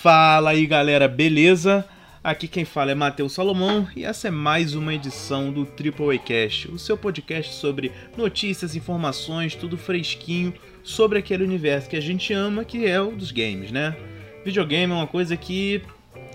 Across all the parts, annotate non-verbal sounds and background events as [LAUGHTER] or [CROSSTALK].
Fala aí galera, beleza? Aqui quem fala é Matheus Salomão e essa é mais uma edição do Triple Cast, o seu podcast sobre notícias, informações, tudo fresquinho sobre aquele universo que a gente ama, que é o dos games, né? Videogame é uma coisa que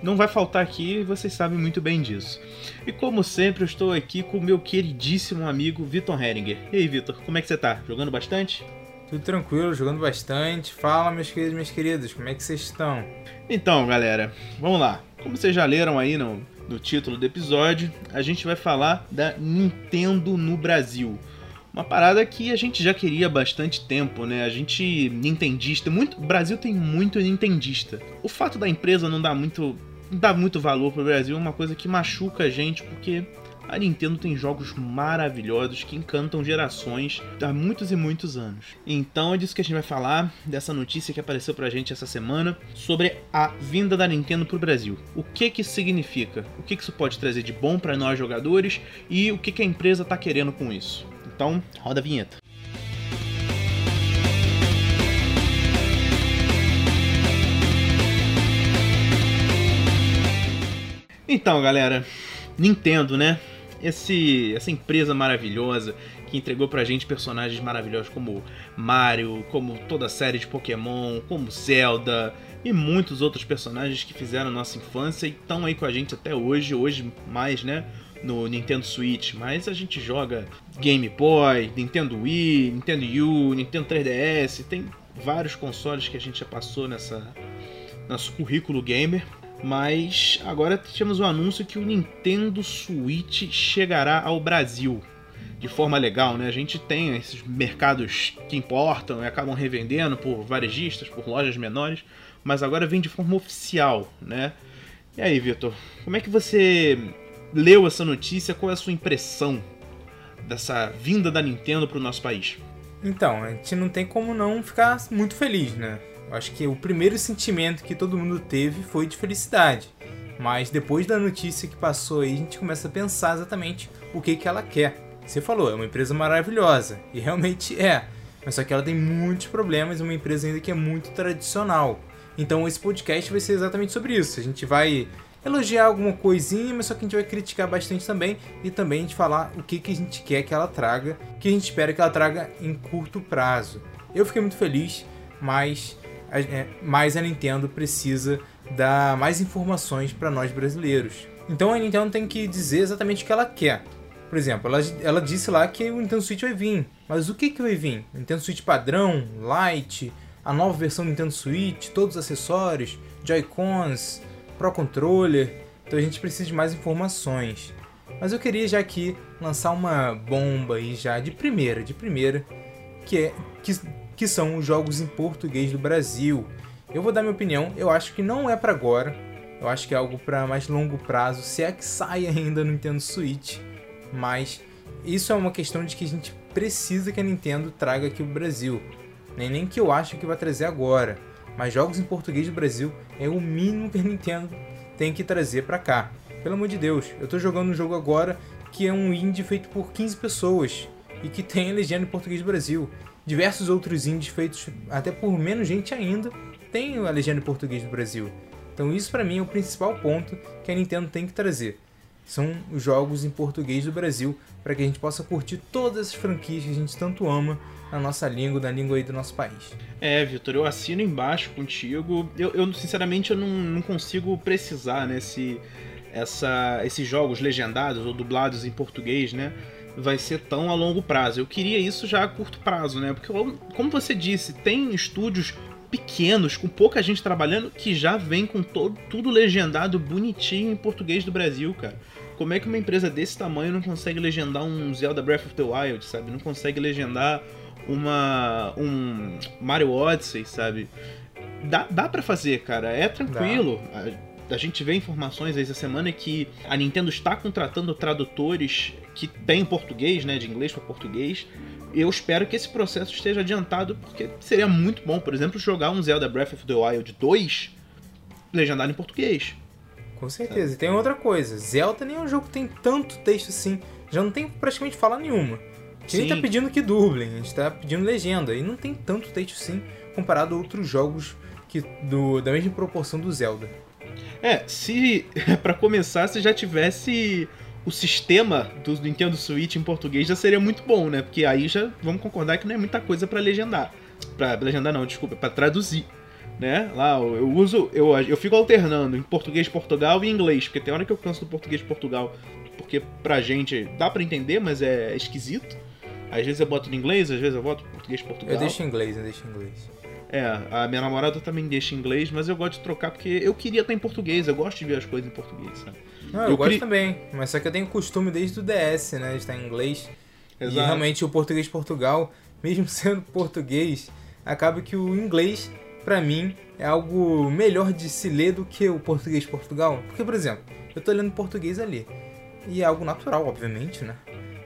não vai faltar aqui e vocês sabem muito bem disso. E como sempre, eu estou aqui com o meu queridíssimo amigo Vitor Heringer. E aí, Vitor, como é que você tá? Jogando bastante? Tudo tranquilo, jogando bastante. Fala, meus queridos minhas queridas, como é que vocês estão? Então, galera, vamos lá. Como vocês já leram aí no, no título do episódio, a gente vai falar da Nintendo no Brasil. Uma parada que a gente já queria há bastante tempo, né? A gente nintendista, muito, o Brasil tem muito nintendista. O fato da empresa não dar muito, não dar muito valor pro Brasil é uma coisa que machuca a gente, porque a Nintendo tem jogos maravilhosos que encantam gerações há muitos e muitos anos. Então é disso que a gente vai falar, dessa notícia que apareceu pra gente essa semana sobre a vinda da Nintendo pro Brasil. O que que significa? O que que isso pode trazer de bom para nós jogadores e o que que a empresa tá querendo com isso? Então, roda a vinheta. Então, galera, Nintendo, né? Esse, essa empresa maravilhosa que entregou pra gente personagens maravilhosos como Mario, como toda a série de Pokémon, como Zelda e muitos outros personagens que fizeram nossa infância e estão aí com a gente até hoje, hoje mais, né? No Nintendo Switch, mas a gente joga Game Boy, Nintendo Wii, Nintendo U, Nintendo 3DS, tem vários consoles que a gente já passou nessa nosso currículo gamer mas agora temos o anúncio que o Nintendo Switch chegará ao Brasil de forma legal, né? A gente tem esses mercados que importam e acabam revendendo por varejistas, por lojas menores, mas agora vem de forma oficial, né? E aí, Vitor, como é que você leu essa notícia? Qual é a sua impressão dessa vinda da Nintendo para o nosso país? Então, a gente não tem como não ficar muito feliz, né? Acho que o primeiro sentimento que todo mundo teve foi de felicidade. Mas depois da notícia que passou aí, a gente começa a pensar exatamente o que, que ela quer. Você falou, é uma empresa maravilhosa, e realmente [LAUGHS] é. Mas só que ela tem muitos problemas, é uma empresa ainda que é muito tradicional. Então esse podcast vai ser exatamente sobre isso. A gente vai elogiar alguma coisinha, mas só que a gente vai criticar bastante também e também a gente falar o que, que a gente quer que ela traga, que a gente espera que ela traga em curto prazo. Eu fiquei muito feliz, mas mas a Nintendo precisa dar mais informações para nós brasileiros. Então a Nintendo tem que dizer exatamente o que ela quer. Por exemplo, ela, ela disse lá que o Nintendo Switch vai vir. Mas o que, que vai vir? Nintendo Switch padrão, Lite, a nova versão do Nintendo Switch, todos os acessórios, Joy-Cons, Pro Controller. Então a gente precisa de mais informações. Mas eu queria já aqui lançar uma bomba aí já de primeira, de primeira, que é que que são os jogos em português do Brasil. Eu vou dar minha opinião, eu acho que não é para agora. Eu acho que é algo para mais longo prazo, se é que [LAUGHS] sai ainda no Nintendo Switch. Mas isso é uma questão de que a gente precisa que a Nintendo traga aqui o Brasil. Nem nem que eu acho que vai trazer agora, mas jogos em português do Brasil é o mínimo que a Nintendo tem que trazer para cá. Pelo amor de Deus, eu tô jogando um jogo agora que é um indie feito por 15 pessoas e que tem a legenda em português do Brasil. Diversos outros indies feitos até por menos gente ainda têm a legenda em português do Brasil. Então isso para mim é o principal ponto que a Nintendo tem que trazer. São os jogos em português do Brasil para que a gente possa curtir todas as franquias que a gente tanto ama na nossa língua, na língua aí do nosso país. É, Vitor, eu assino embaixo contigo. Eu, eu sinceramente eu não, não consigo precisar né, se essa, esses jogos legendados ou dublados em português, né? Vai ser tão a longo prazo. Eu queria isso já a curto prazo, né? Porque, como você disse, tem estúdios pequenos, com pouca gente trabalhando, que já vem com todo, tudo legendado bonitinho em português do Brasil, cara. Como é que uma empresa desse tamanho não consegue legendar um Zelda Breath of the Wild, sabe? Não consegue legendar uma um Mario Odyssey, sabe? Dá, dá para fazer, cara. É tranquilo. Dá a gente vê informações essa semana que a Nintendo está contratando tradutores que têm português, né, de inglês para português. Eu espero que esse processo esteja adiantado, porque seria muito bom, por exemplo, jogar um Zelda Breath of the Wild 2 legendado em português. Com certeza. E tem outra coisa, Zelda nem é um jogo que tem tanto texto assim, já não tem praticamente fala nenhuma. A gente tá pedindo que dublem, a gente tá pedindo legenda, e não tem tanto texto assim comparado a outros jogos que do, da mesma proporção do Zelda. É, se [LAUGHS] para começar, se já tivesse o sistema do Nintendo Switch em português já seria muito bom, né? Porque aí já vamos concordar que não é muita coisa para legendar. Para legendar não, desculpa, para traduzir, né? Lá eu uso, eu, eu fico alternando em português Portugal e inglês, porque tem hora que eu canso do português Portugal, porque pra gente dá para entender, mas é esquisito. Às vezes eu boto no inglês, às vezes eu boto português Portugal. Eu deixo em inglês, eu deixo em inglês. É, a minha namorada também deixa em inglês, mas eu gosto de trocar porque eu queria estar em português, eu gosto de ver as coisas em português, sabe? Não, eu, eu gosto cri... também, mas só que eu tenho costume desde o DS, né, de estar em inglês. Exato. E realmente o português Portugal, [LAUGHS] mesmo sendo português, acaba que o inglês, para mim, é algo melhor de se ler do que o português Portugal. Porque, por exemplo, eu tô lendo português ali. E é algo natural, obviamente, né?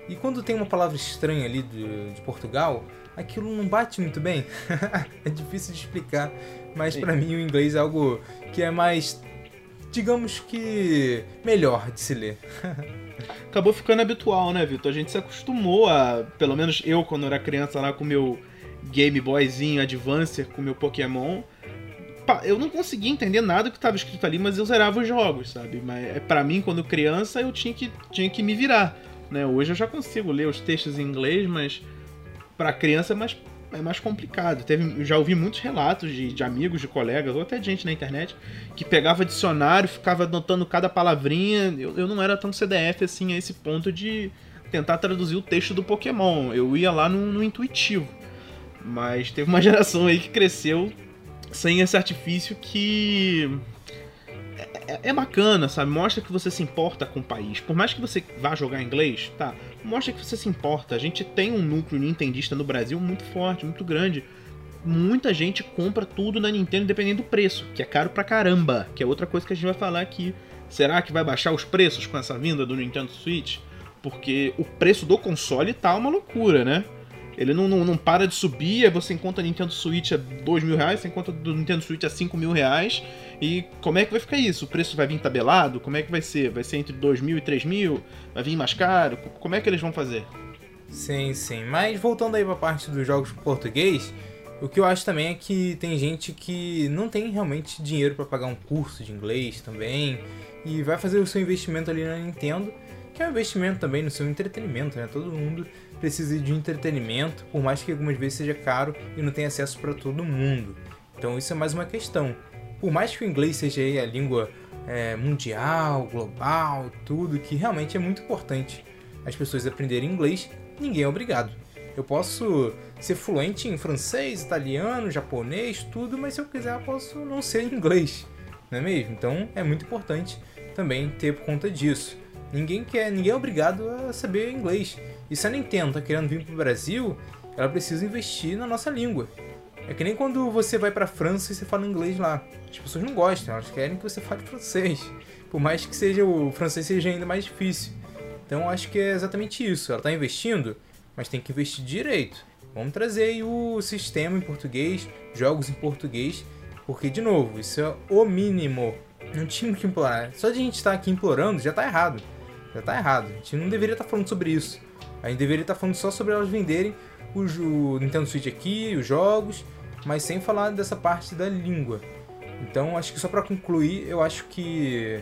E quando tem uma palavra estranha ali de, de Portugal, aquilo não bate muito bem. [LAUGHS] é difícil de explicar, mas para mim o inglês é algo que é mais, digamos que, melhor de se ler. [LAUGHS] Acabou ficando habitual, né, Vitor? A gente se acostumou a, pelo menos eu quando era criança lá com meu Game Boyzinho Advance, com meu Pokémon, eu não conseguia entender nada que estava escrito ali, mas eu zerava os jogos, sabe? Mas é, para mim, quando criança, eu tinha que, tinha que me virar. Né? Hoje eu já consigo ler os textos em inglês, mas para criança é mais, é mais complicado. Teve, já ouvi muitos relatos de, de amigos, de colegas, ou até de gente na internet, que pegava dicionário, ficava anotando cada palavrinha. Eu, eu não era tão CDF assim a esse ponto de tentar traduzir o texto do Pokémon. Eu ia lá no, no intuitivo. Mas teve uma [LAUGHS] geração aí que cresceu sem esse artifício que é, é, bacana, sabe? Mostra que você se importa com o país. Por mais que você vá jogar inglês, tá? Mostra que você se importa. A gente tem um núcleo nintendista no Brasil muito forte, muito grande. Muita gente compra tudo na Nintendo dependendo do preço, que é caro pra caramba, que é outra coisa que a gente vai falar aqui. Será que vai baixar os preços com essa vinda do Nintendo Switch? Porque o preço do console tá uma loucura, né? Ele não, não, não para de subir, aí você encontra Nintendo Switch a 2 mil reais, você encontra do Nintendo Switch a 5 mil reais, e como é que vai ficar isso? O preço vai vir tabelado? Como é que vai ser? Vai ser entre 2 mil e 3 mil? Vai vir mais caro? Como é que eles vão fazer? Sim, sim. Mas voltando aí pra parte dos jogos português, o que eu acho também é que tem gente que não tem realmente dinheiro para pagar um curso de inglês também, e vai fazer o seu investimento ali na Nintendo, que é um investimento também no seu entretenimento, né? Todo mundo precisa de entretenimento, por mais que algumas vezes seja caro e não tenha acesso para todo mundo. Então isso é mais uma questão por mais que o inglês seja a língua é, mundial, global, tudo, que realmente é muito importante as pessoas aprenderem inglês, ninguém é obrigado. Eu posso ser fluente em francês, italiano, japonês, tudo, mas se eu quiser eu posso não ser [LAUGHS] inglês, não é mesmo? Então é muito importante também ter por conta disso. Ninguém quer, ninguém é obrigado a saber inglês. E se a Nintendo está querendo vir para o Brasil, ela precisa investir na nossa língua. É que nem quando você vai pra França e você fala inglês lá. As pessoas não gostam, elas querem que você fale francês. Por mais que seja o francês seja ainda mais difícil. Então acho que é exatamente isso. Ela está investindo, mas tem que investir direito. Vamos trazer aí o sistema em português, jogos em português, porque de novo, isso é o mínimo. Não tinha que implorar. Só de a gente estar aqui implorando já está errado. Já está errado. A gente não deveria estar tá falando sobre isso. A gente deveria estar tá falando só sobre elas venderem o, o Nintendo Switch aqui, os jogos, mas sem falar dessa parte da língua. Então, acho que só para concluir, eu acho que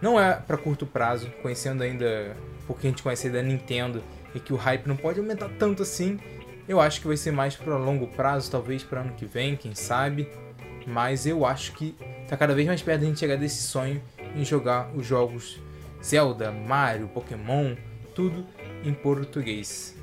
não é para curto prazo, conhecendo ainda o que a gente conhece da Nintendo e que o hype não pode aumentar tanto assim. Eu acho que vai ser mais para longo prazo, talvez para ano que vem, quem sabe. Mas eu acho que tá cada vez mais perto da gente chegar desse sonho em jogar os jogos Zelda, Mario, Pokémon, tudo em português.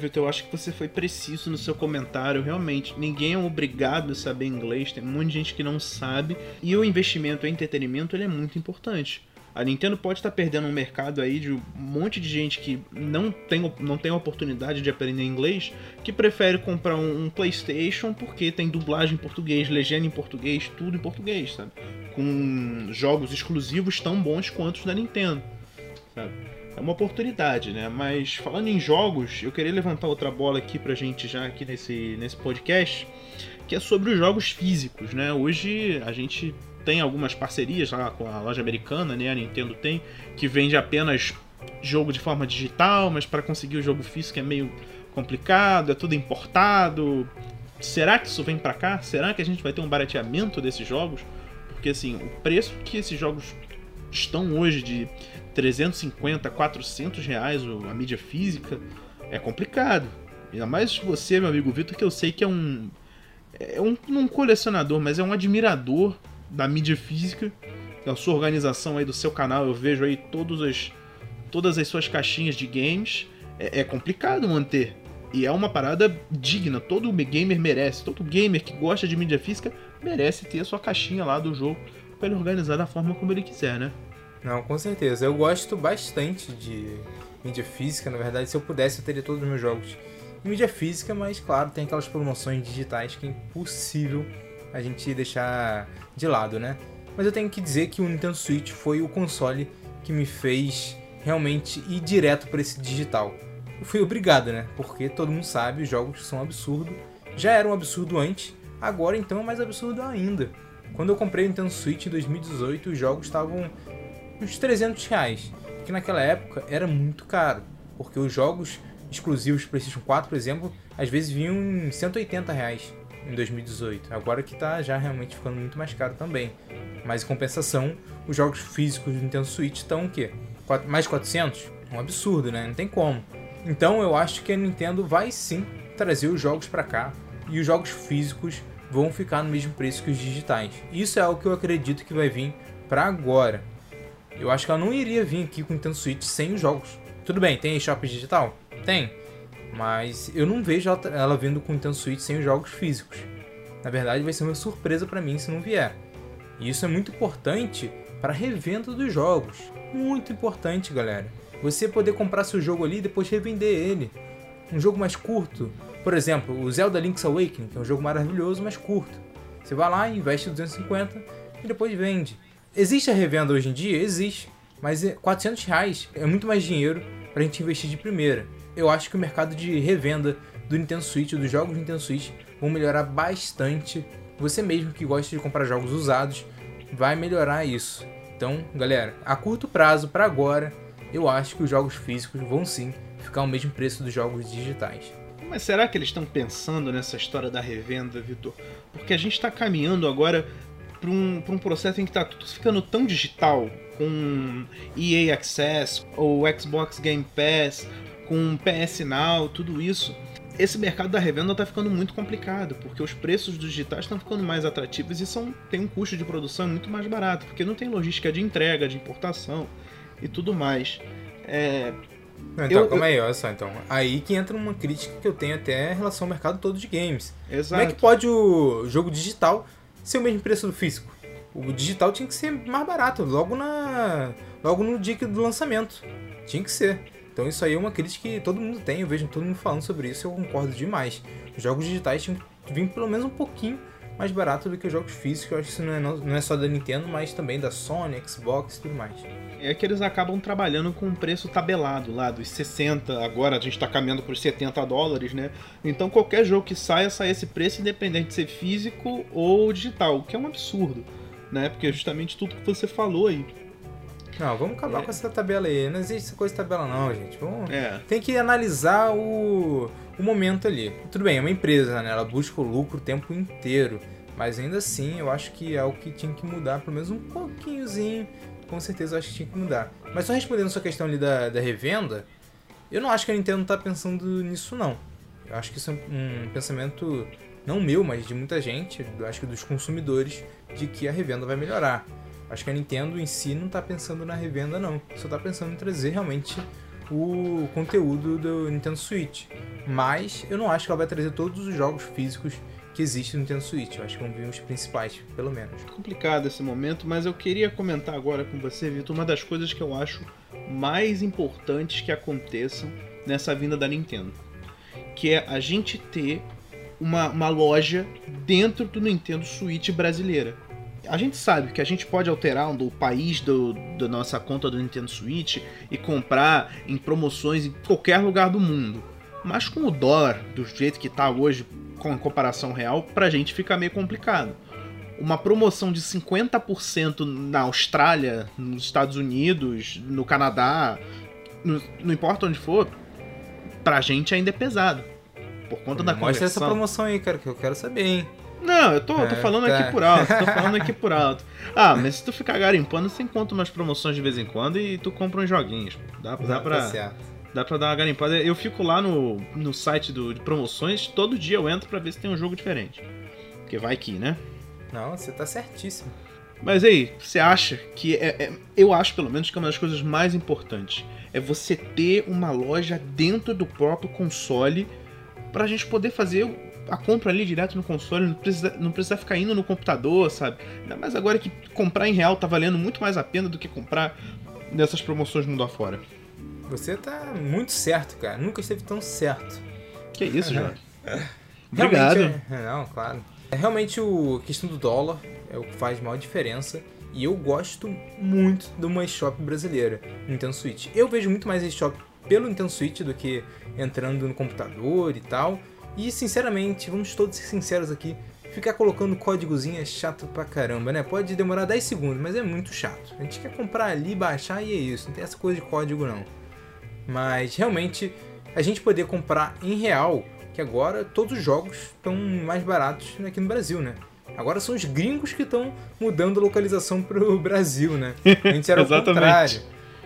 Vitor, eu acho que você foi preciso no seu comentário. Realmente, ninguém é obrigado a saber inglês, tem um monte de gente que não sabe. E o investimento em entretenimento ele é muito importante. A Nintendo pode estar perdendo um mercado aí de um monte de gente que não tem, não tem oportunidade de aprender inglês, que prefere comprar um, um PlayStation porque tem dublagem em português, legenda em português, tudo em português, sabe? Com jogos exclusivos tão bons quanto os da Nintendo, sabe? É uma oportunidade, né? Mas falando em jogos, eu queria levantar outra bola aqui pra gente já aqui nesse, nesse podcast, que é sobre os jogos físicos, né? Hoje a gente tem algumas parcerias lá com a loja americana, né? A Nintendo tem, que vende apenas jogo de forma digital, mas para conseguir o jogo físico é meio complicado, é tudo importado. será que isso vem para cá? Será que a gente vai ter um barateamento desses jogos? Porque assim, o preço que esses jogos estão hoje de 350, 400 reais a mídia física é complicado. Ainda mais você, meu amigo Vitor, que eu sei que é um é um, um colecionador, mas é um admirador da mídia física, da sua organização aí do seu canal. Eu vejo aí todas as todas as suas caixinhas de games. É, é complicado manter. E é uma parada digna. Todo gamer merece. Todo gamer que gosta de mídia física merece ter a sua caixinha lá do jogo para ele organizar da forma como ele quiser, né? Não, com certeza. Eu gosto bastante de mídia física. Na verdade, se eu pudesse, eu teria todos os meus jogos em mídia física, mas claro, tem aquelas promoções digitais que é impossível a gente deixar de lado, né? Mas eu tenho que dizer que o Nintendo Switch foi o console que me fez realmente ir direto para esse digital. Eu fui obrigado, né? Porque todo mundo sabe, os jogos são absurdos. Já era um absurdo antes, agora então é mais absurdo ainda. Quando eu comprei o Nintendo Switch em 2018, os jogos estavam uns 300 reais, que naquela época era muito caro, porque os jogos exclusivos PlayStation 4, por exemplo, às vezes vinham em 180 reais em 2018. Agora que tá já realmente ficando muito mais caro também. Mas em compensação, os jogos físicos do Nintendo Switch estão o quê? mais 400? Um absurdo, né? Não tem como. Então eu acho que a Nintendo vai sim trazer os jogos para cá e os jogos físicos vão ficar no mesmo preço que os digitais. Isso é algo que eu acredito que vai vir para agora. Eu acho que ela não iria vir aqui com o Nintendo Switch sem os jogos. Tudo bem, tem eShop digital? Tem. Mas eu não vejo ela, ela vindo com o Nintendo Switch sem os jogos físicos. Na verdade, vai ser uma surpresa para mim se não vier. E isso é muito importante para revenda dos jogos. Muito importante, galera. Você poder comprar seu jogo ali e depois revender ele. Um jogo mais curto. Por exemplo, o Zelda Link's Awakening, que é um jogo maravilhoso, mas curto. Você vai lá, investe 250 e depois vende. Existe a revenda hoje em dia? Existe. Mas 400 reais é muito mais dinheiro para a gente investir de primeira. Eu acho que o mercado de revenda do Nintendo Switch, dos jogos do Nintendo Switch, vão melhorar bastante. Você mesmo que gosta de comprar jogos usados, vai melhorar isso. Então, galera, a curto prazo, para agora, eu acho que os jogos físicos vão sim ficar o mesmo preço dos jogos digitais. Mas será que eles estão pensando nessa história da revenda, Vitor? Porque a gente está caminhando agora para um, um processo em que está tudo ficando tão digital, com EA Access, ou Xbox Game Pass, com PS Now, tudo isso. Esse mercado da revenda está ficando muito complicado, porque os preços dos digitais estão ficando mais atrativos e são, tem um custo de produção muito mais barato, porque não tem logística de entrega, de importação e tudo mais. É, então, eu, calma aí, olha só, então. Aí que entra uma crítica que eu tenho até em relação ao mercado todo de games. Exato. Como é que pode o jogo digital ser o mesmo preço do físico? O digital tinha que ser mais barato, logo na logo no dia do lançamento. Tinha que ser. Então isso aí é uma crítica que todo mundo tem, eu vejo todo mundo falando sobre isso eu concordo demais. Os jogos digitais tinham que vir pelo menos um pouquinho mais barato do que os jogos físicos. Eu acho que isso não é, não é só da Nintendo, mas também da Sony, Xbox e tudo mais. É que eles acabam trabalhando com um preço tabelado lá, dos 60, agora a gente está caminhando por 70 dólares, né? Então qualquer jogo que saia, sai esse preço, independente de ser físico ou digital, o que é um absurdo, né? Porque é justamente tudo que você falou aí. Não, vamos acabar é. com essa tabela aí. Não existe essa coisa de tabela, não, gente. Vamos... É. Tem que analisar o, o momento ali. Tudo bem, é uma empresa, né? Ela busca o lucro o tempo inteiro. Mas ainda assim, eu acho que é o que tinha que mudar, pelo menos um pouquinhozinho. Com certeza eu acho que tinha que mudar. Mas só respondendo a sua questão ali da, da revenda, eu não acho que a Nintendo tá pensando nisso, não. Eu acho que isso é um pensamento, não meu, mas de muita gente, eu acho que dos consumidores, de que a revenda vai melhorar. Acho que a Nintendo em si não está pensando na revenda, não. Só está pensando em trazer realmente o conteúdo do Nintendo Switch. Mas eu não acho que ela vai trazer todos os jogos físicos que existem no Nintendo Switch. Eu acho que vão vir os principais, pelo menos. Complicado esse momento, mas eu queria comentar agora com você, Vitor, uma das coisas que eu acho mais importantes que aconteçam nessa vinda da Nintendo. Que é a gente ter uma, uma loja dentro do Nintendo Switch brasileira a gente sabe que a gente pode alterar o país do, da nossa conta do Nintendo Switch e comprar em promoções em qualquer lugar do mundo. Mas com o dólar do jeito que está hoje, com comparação real, pra gente fica meio complicado. Uma promoção de 50% na Austrália, nos Estados Unidos, no Canadá, no, não importa onde for, pra gente ainda é pesado. por conta da Mostra conversão. essa promoção aí, cara, que eu quero saber, hein? Não, eu tô, eu tô É, falando tá. aqui por alto, tô [LAUGHS] falando aqui por alto. Ah, mas se tu ficar garimpando, você encontra umas promoções de vez em quando e tu compra uns joguinhos. Dá, dá, Tá pra, certo. dá pra dar uma garimpada. Eu fico lá no, no site do, de promoções, todo dia eu entro pra ver se tem um jogo diferente. Porque vai que, né? Não, você tá certíssimo. Mas aí, você acha que é, é- Eu acho, pelo menos, que é uma das coisas mais importantes. É você ter uma loja dentro do próprio console pra gente poder fazer a compra ali direto no console, não precisa, não precisa ficar indo no computador, sabe? Ainda mais agora que comprar em real tá valendo muito mais a pena do que comprar nessas promoções mundo afora. Você tá muito certo, cara. Nunca esteve tão certo. Que isso, [LAUGHS] Jorge? Realmente Obrigado. é- Não, claro. É realmente o a questão do dólar é o que faz maior diferença. E eu gosto muito de uma eShop brasileira, Nintendo Switch. Eu vejo muito mais eShop pelo Nintendo Switch do que entrando no computador e tal. E sinceramente, vamos todos ser sinceros aqui, ficar colocando códigozinho é chato pra caramba, né? Pode demorar 10 segundos, mas é muito chato. A gente quer comprar ali, baixar e é isso. Não tem essa coisa de código não. Mas realmente a gente poder comprar em real, que agora todos os jogos estão mais baratos aqui no Brasil, né? Agora são os gringos que estão mudando a localização pro [LAUGHS] Brasil, né? Antes era o contrário.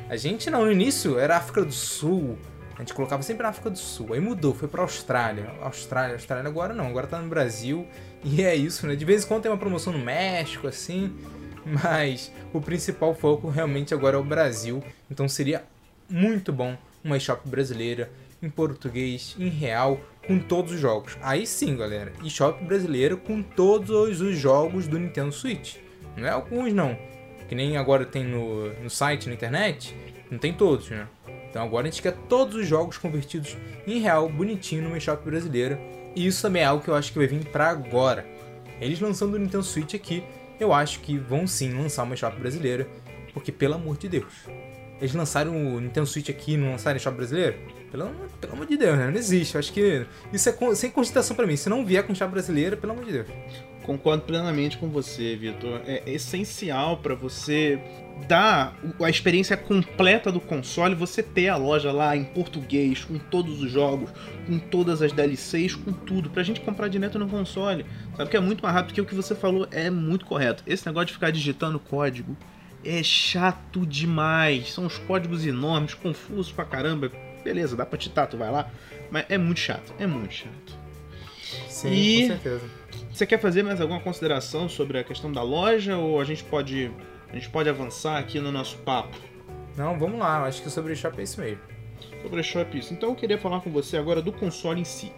A gente não, no início era África do Sul. A gente colocava sempre na África do Sul. Aí mudou, foi pra Austrália. Austrália, Austrália agora não, agora tá no Brasil. E é isso, né? De vez em quando tem uma promoção no México, assim. Mas o principal foco realmente agora é o Brasil. Então seria muito bom uma eShop brasileira, em português, em real, com todos os jogos. Aí sim, galera, eShop brasileira com todos os jogos do Nintendo Switch. Não é alguns, não. Que nem agora tem no, no site, na internet, não tem todos, né? Então agora a gente quer todos os jogos convertidos em real, bonitinho, numa eShop brasileira. E isso também é algo que eu acho que vai vir pra agora. Eles lançando o Nintendo Switch aqui, eu acho que vão sim lançar uma eShop brasileira. Porque, pelo amor de Deus, eles lançaram o Nintendo Switch aqui e não lançaram eShop brasileiro? Pelo, pelo amor de Deus, né? Não existe. Eu acho que isso é con- sem consideração pra mim. Se não vier com eShop brasileira, pelo amor de Deus. Concordo plenamente com você, Vitor. É essencial para você dar a experiência completa do console, você ter a loja lá em português, com todos os jogos, com todas as DLCs, com tudo, pra gente comprar direto no console. Sabe que é muito mais rápido que o que você falou, é muito correto. Esse negócio de ficar digitando código é chato demais. São os códigos enormes, confusos pra caramba. Beleza, dá pra titar, tu vai lá, mas é muito chato, é muito chato. Sim, E- com certeza. Você quer fazer mais alguma consideração sobre a questão da loja ou a gente pode a gente pode avançar aqui no nosso papo Não, vamos lá. Acho que sobre o eShop é isso mesmo. sobre a Shop isso? Então eu queria falar com você agora do console em si.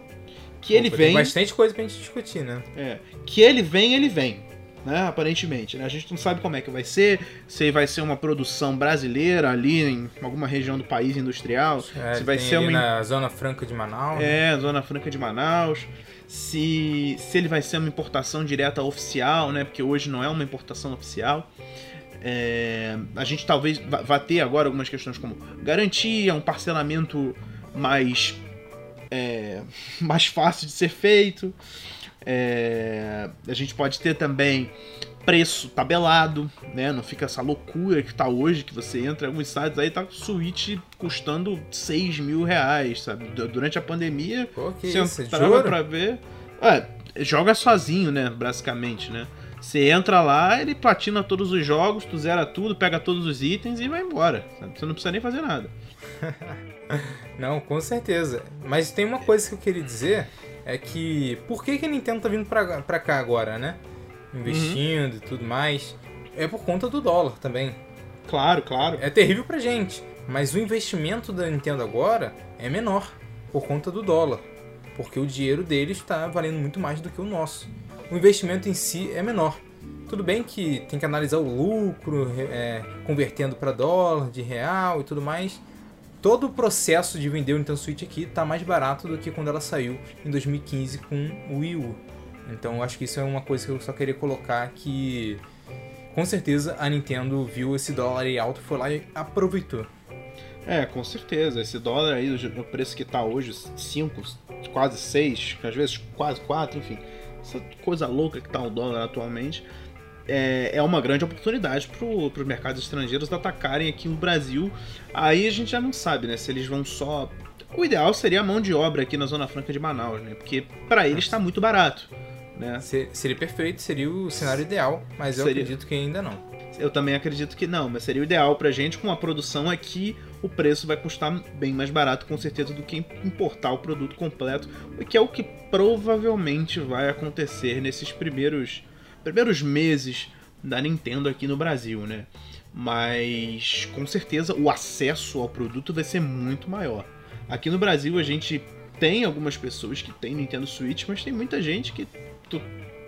Que ele Opa, vem, Tem bastante coisa pra gente discutir, né? é, que ele vem, ele vem, né? Aparentemente, né? A gente não sabe como é que vai ser, se vai ser uma produção brasileira ali em alguma região do país industrial, É, se vai ser uma na Zona Franca de Manaus. né? É, Zona Franca de Manaus. Se, se ele vai ser uma importação direta oficial, né? Porque hoje não é uma importação oficial. É, a gente talvez vá vá ter agora algumas questões como garantia, um parcelamento mais, é, [LAUGHS] mais fácil de ser feito. É, a gente pode ter também preço tabelado, né? Não fica essa loucura que tá hoje, que você entra em alguns sites aí, tá Switch custando 6 mil reais, sabe? Du- Durante a pandemia, Pô, que você isso? entrava pra ver. Ué, joga sozinho, né? Basicamente, né? Você entra lá, ele platina todos os jogos, tu zera tudo, pega todos os itens e vai embora. sabe? Você não precisa nem fazer nada. [LAUGHS] Não, com certeza. Mas tem uma coisa que eu queria dizer, é que por que, que a Nintendo tá vindo pra, pra cá agora, né? Investindo e tudo mais. É por conta do dólar também. Claro, claro. É terrível pra gente, mas o investimento da Nintendo agora é menor por conta do dólar. Porque o dinheiro deles está valendo muito mais do que o nosso. O investimento em si é menor. Tudo bem que tem que analisar o lucro, é, convertendo para dólar, de real e tudo mais. Todo o processo de vender o Nintendo Switch aqui está mais barato do que quando ela saiu em 2015 com o Wii U. Então eu acho que isso é uma coisa que eu só queria colocar que com certeza a Nintendo viu esse dólar aí alto, foi lá e aproveitou. É, com certeza. Esse dólar aí, o preço que tá hoje, 5, quase 6, às vezes quase 4, enfim. Essa coisa louca que tá o dólar atualmente. É, é uma grande oportunidade para os mercados estrangeiros atacarem aqui o Brasil. Aí a gente já não sabe, né? Se eles vão só O ideal seria a mão de obra aqui na Zona Franca de Manaus, né? Porque para eles está muito barato. Né? Seria perfeito, seria o cenário ideal, mas eu seria... acredito que ainda não. Eu também acredito que não, mas seria o ideal pra gente com a produção aqui, o preço vai custar bem mais barato com certeza do que importar o produto completo, que é o que provavelmente vai acontecer nesses primeiros primeiros meses da Nintendo aqui no Brasil, né? Mas com certeza o acesso ao produto vai ser muito maior. Aqui no Brasil a gente tem algumas pessoas que tem Nintendo Switch, mas tem muita gente que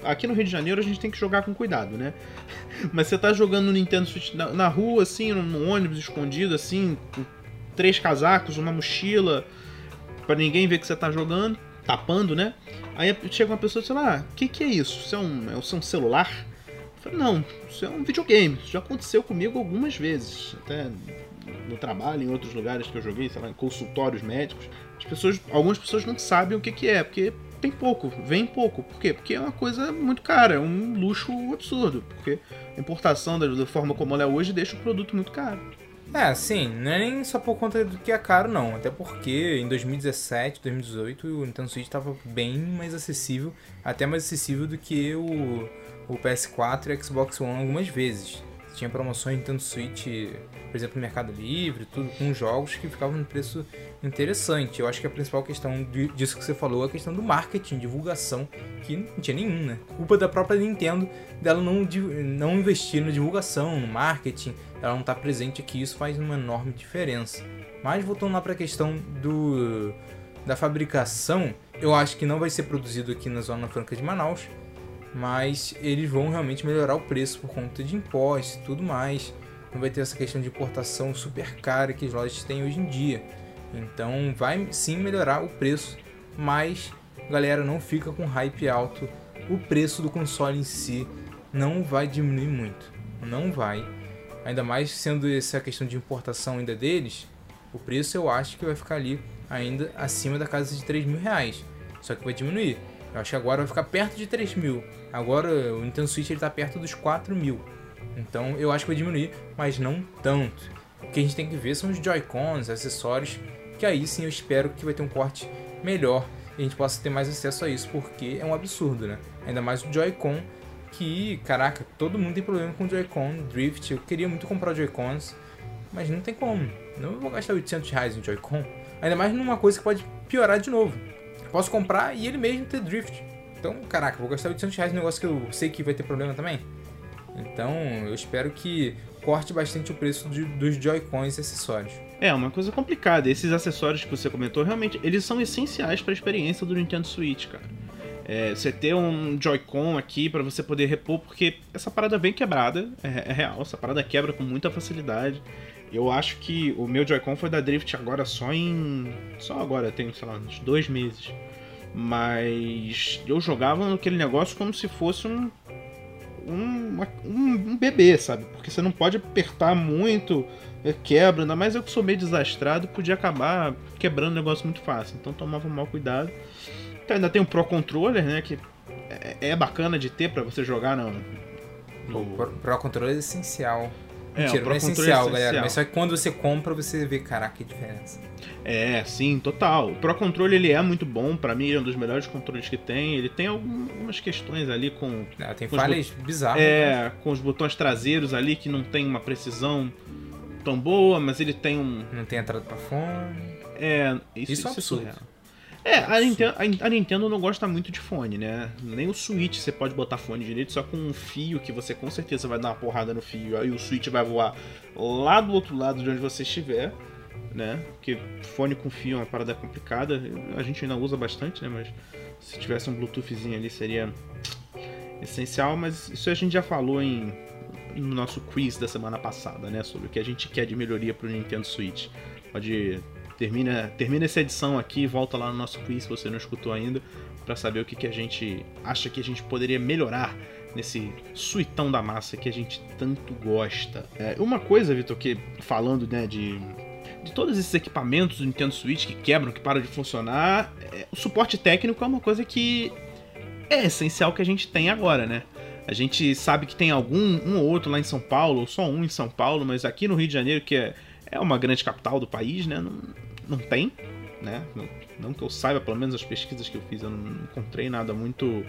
aqui no Rio de Janeiro a gente tem que jogar com cuidado, né? [LAUGHS] Mas você tá jogando Nintendo Switch na, na rua assim, no ônibus escondido assim, com três casacos, uma mochila, para ninguém ver que você tá jogando, tapando, né? Aí chega uma pessoa e fala: "Ah, o que que é isso? Isso é um, é um celular?" Falei, não, isso é um videogame. Isso já aconteceu comigo algumas vezes. Até no trabalho, em outros lugares que eu joguei, sei lá, em consultórios médicos. As pessoas, algumas pessoas não sabem o que, que é, porque tem pouco, vem pouco. Por quê? Porque é uma coisa muito cara, é um luxo absurdo. Porque a importação da, da forma como ela é hoje deixa o produto muito caro. É, sim, não é nem só por conta do que é caro, não. Até porque em 2017, 2018, o Nintendo Switch estava bem mais acessível, até mais acessível do que o o PS4 e o Xbox One algumas vezes. Tinha promoções Nintendo Switch, por exemplo, no Mercado Livre, tudo com jogos que ficavam no preço interessante. Eu acho que a principal questão disso que você falou é a questão do marketing, divulgação, que não tinha nenhum, né? Culpa da própria Nintendo dela não, não investir na divulgação, no marketing, ela não estar tá presente aqui, isso faz uma enorme diferença. Mas voltando lá para a questão do da fabricação, eu acho que não vai ser produzido aqui na Zona Franca de Manaus mas eles vão realmente melhorar o preço por conta de impostos e tudo mais. Não vai ter essa questão de importação super cara que as lojas têm hoje em dia. Então vai sim melhorar o preço, mas galera, não fica com hype alto. O preço do console em si não vai diminuir muito. Não vai. Ainda mais sendo essa questão de importação ainda deles, o preço eu acho que vai ficar ali ainda acima da casa de 3 mil reais. Só que vai diminuir. Eu acho que agora vai ficar perto de 3 mil. Agora o Nintendo Switch ele tá perto dos 4 mil. Então eu acho que vai diminuir, mas não tanto. O que a gente tem que ver são os Joy-Cons, acessórios, que aí sim eu espero que vai ter um corte melhor e a gente possa ter mais acesso a isso, porque é um absurdo, né? Ainda mais o Joy-Con, que, caraca, todo mundo tem problema com Joy-Con, Drift. Eu queria muito comprar Joy-Cons, mas não tem como. Não vou gastar 800 reais em Joy-Con. Ainda mais numa coisa que pode piorar de novo. Posso comprar e ele mesmo ter drift. Então, caraca, vou gastar 800 reais num negócio que eu sei que vai ter problema também. Então, eu espero que corte bastante o preço de, dos Joy-Cons e acessórios. É, uma coisa complicada. Esses acessórios que você comentou, realmente, eles são essenciais para a experiência do Nintendo Switch, cara. É, você ter um Joy-Con aqui para você poder repor, porque essa parada bem quebrada, é, é, real, essa parada quebra com muita facilidade. Eu acho que o meu Joy-Con foi da Drift agora só em. Só agora, tem, sei lá, uns dois meses. Mas eu jogava aquele negócio como se fosse um, um, um, um bebê, sabe? Porque você não pode apertar muito, é, quebra, ainda mais eu que sou meio desastrado, podia acabar quebrando o negócio muito fácil. Então tomava mal cuidado. Então, ainda tem o Pro Controller, né? Que é, é bacana de ter para você jogar no. no... O Pro Controller é essencial. É, Mentira, não é essencial, galera. Mas só que quando você compra, você vê, caraca, que diferença. É, sim, total. O Pro Controle ele é muito bom, para mim é um dos melhores controles que tem. Ele tem algumas questões ali com. É, tem com falhas bizarras. É, né? com os botões traseiros ali que não tem uma precisão tão boa, mas ele tem um. Não tem entrada pra fone. É, isso, isso, é isso é absurdo. É, a Nintendo, a Nintendo, não gosta muito de fone, né? Nem o Switch você pode botar fone direito, só com um fio que você com certeza vai dar uma porrada no fio, aí o Switch vai voar lá do outro lado de onde você estiver, né? Porque fone com fio é uma parada complicada, a gente ainda usa bastante, né? Mas se tivesse um Bluetoothzinho ali seria essencial, mas isso a gente já falou em no nosso quiz da semana passada, né? Sobre o que a gente quer de melhoria pro Nintendo Switch. Pode termina, termina essa edição aqui volta lá no nosso quiz se você não escutou ainda, para saber o que, que a gente acha que a gente poderia melhorar nesse suitão da massa que a gente tanto gosta. É, uma coisa, Vitor, que falando né, de, de todos esses equipamentos do Nintendo Switch que quebram, que param de funcionar, é, o suporte técnico é uma coisa que é essencial que a gente tem agora, né? A gente sabe que tem algum, um ou outro lá em São Paulo, ou só um em São Paulo, mas aqui no Rio de Janeiro, que é, é uma grande capital do país, né? Não, não tem. né? Não, não, que eu saiba, pelo menos as pesquisas que eu fiz, eu não encontrei nada muito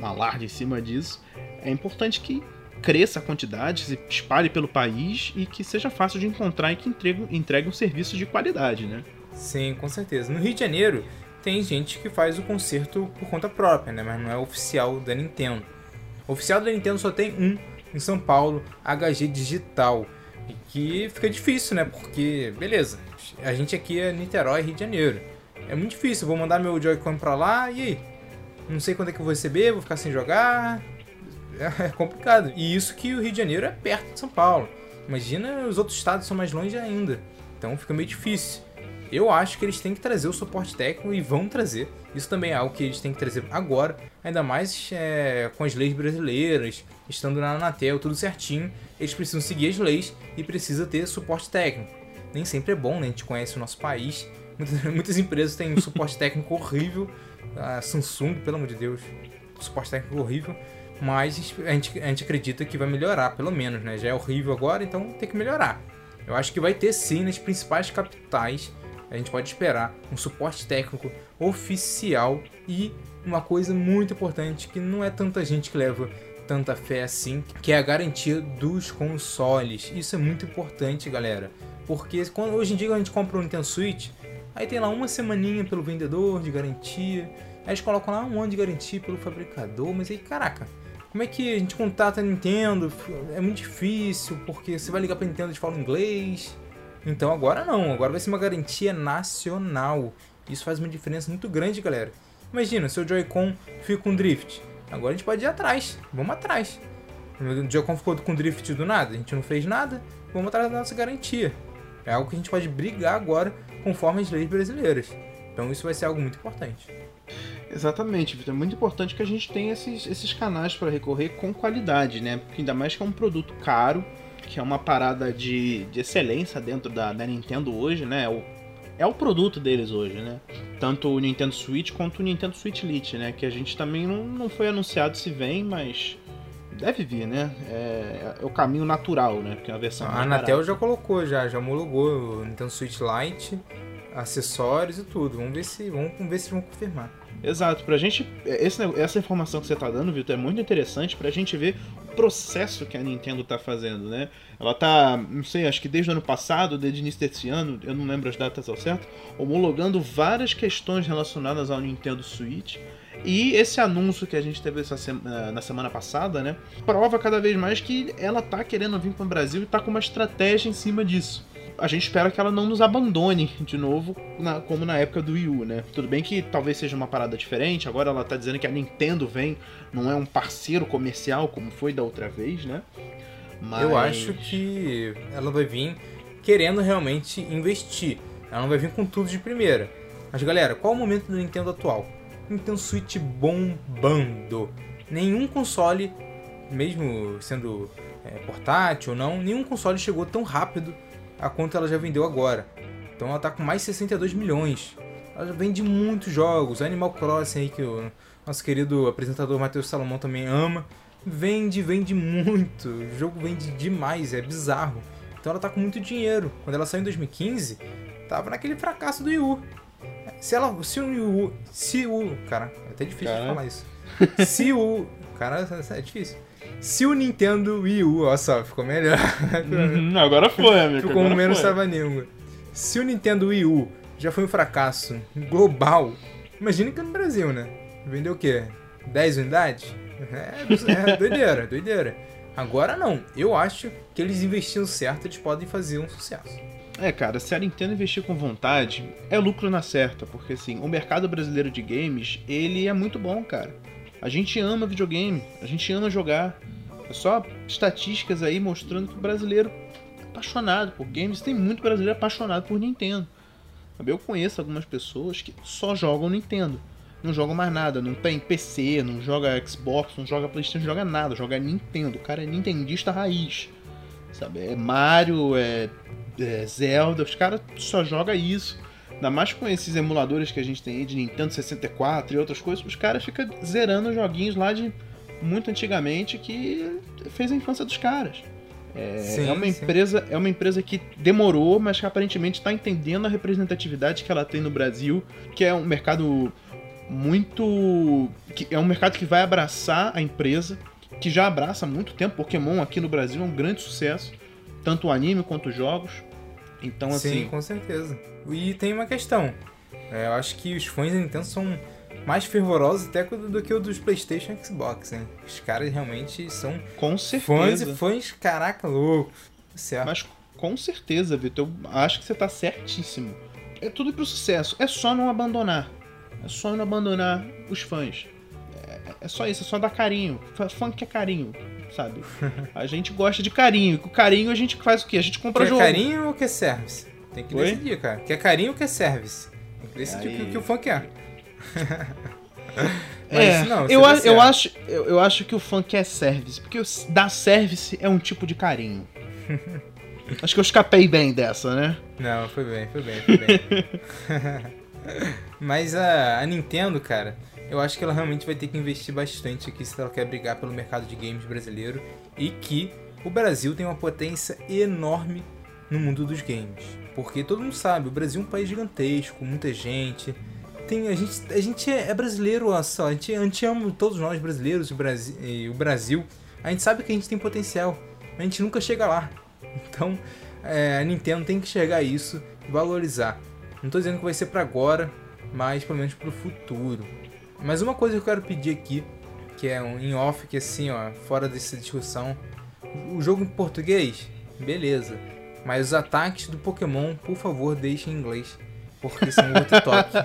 alarde em cima disso. É importante que cresça a quantidade, se espalhe pelo país e que seja fácil de encontrar e que entregue, entregue um serviço de qualidade, né? Sim, com certeza. No Rio de Janeiro tem gente que faz o concerto por conta própria, né? Mas não é oficial da Nintendo. Oficial da Nintendo só tem um em São Paulo, HG Digital. E que fica difícil, né? Porque, beleza, a gente aqui é Niterói, Rio de Janeiro. É muito difícil, vou mandar meu Joy-Con pra lá e aí? Não sei quando é que eu vou receber, vou ficar sem jogar. [LAUGHS] É complicado. E isso que o Rio de Janeiro é perto de São Paulo. Imagina os outros estados são mais longe ainda. Então fica meio difícil. Eu acho que eles têm que trazer o suporte técnico e vão trazer. Isso também é algo que eles têm que trazer agora, ainda mais é, com as leis brasileiras, estando na Anatel, tudo certinho. Eles precisam seguir as leis e precisa ter suporte técnico. Nem sempre é bom, né? A gente conhece o nosso país. [LAUGHS] Muitas, empresas têm um suporte técnico horrível. A Samsung, pelo amor de Deus, suporte técnico horrível. Mas a gente, a gente acredita que vai melhorar, pelo menos, né? Já é horrível agora, então tem que melhorar. Eu acho que vai ter sim nas principais capitais a gente pode esperar um suporte técnico oficial e uma coisa muito importante que não é tanta gente que leva tanta fé assim, que é a garantia dos consoles. Isso é muito importante, galera. Porque quando, hoje em dia a gente compra um Nintendo Switch, aí tem lá uma semaninha pelo vendedor de garantia, aí eles colocam lá um ano de garantia pelo fabricador, mas aí, caraca, como é que a gente contata a Nintendo? É muito difícil, porque você vai ligar pra Nintendo e fala inglês, então agora não, agora vai ser uma garantia nacional. Isso faz uma diferença muito grande, galera. Imagina, seu Joy-Con fica com drift. Agora a gente pode ir atrás, vamos atrás. O Joy-Con ficou com drift do nada, a gente não fez nada, vamos atrás da nossa garantia. É algo que a gente pode brigar agora conforme as leis brasileiras. Então isso vai ser algo muito importante. Exatamente, Vitor. É muito importante que a gente tenha esses, esses canais para recorrer com qualidade, né? Porque ainda mais que é um produto caro, que é uma parada de, de excelência dentro da, da Nintendo hoje, né? O, é o produto deles hoje, né? Tanto o Nintendo Switch quanto o Nintendo Switch Lite, né? Que a gente também não, não foi anunciado se vem, mas deve vir, né? É, é o caminho natural, né? Porque é a versão. A Anatel já colocou, já, já homologou o Nintendo Switch Lite, acessórios e tudo. Vamos ver se, vamos, vamos ver se vão confirmar. Exato, pra gente. Esse, essa informação que você tá dando, Vitor, é muito interessante pra gente ver o processo que a Nintendo tá fazendo, né? Ela tá, não sei, acho que desde o ano passado, desde o início desse ano, eu não lembro as datas ao certo, homologando várias questões relacionadas ao Nintendo Switch. E esse anúncio que a gente teve sema, na semana passada, né? Prova cada vez mais que ela tá querendo vir para o Brasil e tá com uma estratégia em cima disso a gente espera que ela não nos abandone de novo, na, como na época do Wii U, né? Tudo bem que talvez seja uma parada diferente, agora ela tá dizendo que a Nintendo vem, não é um parceiro comercial como foi da outra vez, né? Mas... Eu acho que ela vai vir querendo realmente investir. Ela não vai vir com tudo de primeira. Mas galera, qual o momento do Nintendo atual? Nintendo Switch bombando. Nenhum console, mesmo sendo é, portátil ou não, nenhum console chegou tão rápido a quanto ela já vendeu agora. Então ela tá com mais de 62 milhões. Ela já vende muitos jogos. Animal Crossing aí que o nosso querido apresentador Matheus Salomão também ama. Vende, vende muito. O jogo vende demais, é bizarro. Então ela tá com muito dinheiro. Quando ela saiu em 2015, tava naquele fracasso do Wii U. Se ela. Se o. Se o. Cara, é até difícil de falar isso. Se o. Cara, é difícil. Se o Nintendo Wii U, olha só, ficou melhor. Uhum, agora foi, amigo. Ficou agora menos trava-língua. Se o Nintendo Wii U já foi um fracasso global, imagina que no Brasil, né? Vendeu o quê? 10 unidades? É, é doideira, doideira. Agora não. Eu acho que eles investindo certo, eles podem fazer um sucesso. É, cara, se a Nintendo investir com vontade, é lucro na certa, porque assim, o mercado brasileiro de games, ele é muito bom, cara. A gente ama videogame, a gente ama jogar. É só estatísticas aí mostrando que o brasileiro é apaixonado por games. Tem muito brasileiro apaixonado por Nintendo. Eu conheço algumas pessoas que só jogam Nintendo. Não jogam mais nada, não tem PC, não joga Xbox, não joga Playstation, não joga nada, joga Nintendo. O cara é nintendista raiz. Sabe? É Mario, é, é Zelda, os caras só jogam isso. Ainda mais com esses emuladores que a gente tem aí de Nintendo 64 e outras coisas, os caras ficam zerando joguinhos lá de muito antigamente que fez a infância dos caras. É, Sim, é uma sim. empresa, é uma empresa que demorou, mas que aparentemente está entendendo a representatividade que ela tem no Brasil, que é um mercado muito, que é um mercado que vai abraçar a empresa, que já abraça há muito tempo. Pokémon aqui no Brasil é um grande sucesso, tanto o anime quanto os jogos. Então assim, Sim, com certeza. E tem uma questão. É, eu acho que os fãs da Nintendo são mais fervorosos até do que o dos PlayStation e Xbox, né? Os caras realmente são com fãs certeza. e fãs, caraca, loucos. Certo. Mas com certeza, Vitor, eu acho que você tá certíssimo. É tudo pro sucesso. É só não abandonar. É só não abandonar os fãs. É, é só isso, é só dar carinho. Fã- Fã quer carinho, sabe? A gente gosta de carinho. E com carinho a gente faz o quê? A gente compra Quer jogo. carinho ou quer service? Tem que Oi? decidir, cara. Quer carinho ou quer service? Tem que decidir o que- o que o fã quer. [LAUGHS] Mas É, não, eu, tá a- eu, acho, eu, eu acho que o fã quer service, porque dar service é um tipo de carinho. [LAUGHS] acho que eu escapei bem dessa, né? Não, foi bem, foi bem, foi bem. [LAUGHS] Mas a, a Nintendo, cara, eu acho que ela realmente vai ter que investir bastante aqui se ela quer brigar pelo mercado de games brasileiro e que o Brasil tem uma potência enorme no mundo dos games. Porque todo mundo sabe, o Brasil é um país gigantesco, muita gente. Tem, a, gente, a gente é é brasileiro, só, a gente, a gente ama todos nós brasileiros o Brasil, e o Brasil. A gente sabe que a gente tem potencial, mas a gente nunca chega lá. [LAUGHS] Então, é, a Nintendo tem que enxergar isso e valorizar. Não tô dizendo que vai ser pra agora, mas pelo menos pro futuro. Mas uma coisa que eu quero pedir aqui, que é um em off, que assim, ó, fora dessa discussão, o jogo em português, beleza. Mas os ataques do Pokémon, por favor, deixem em inglês, porque são [LAUGHS] outro toque.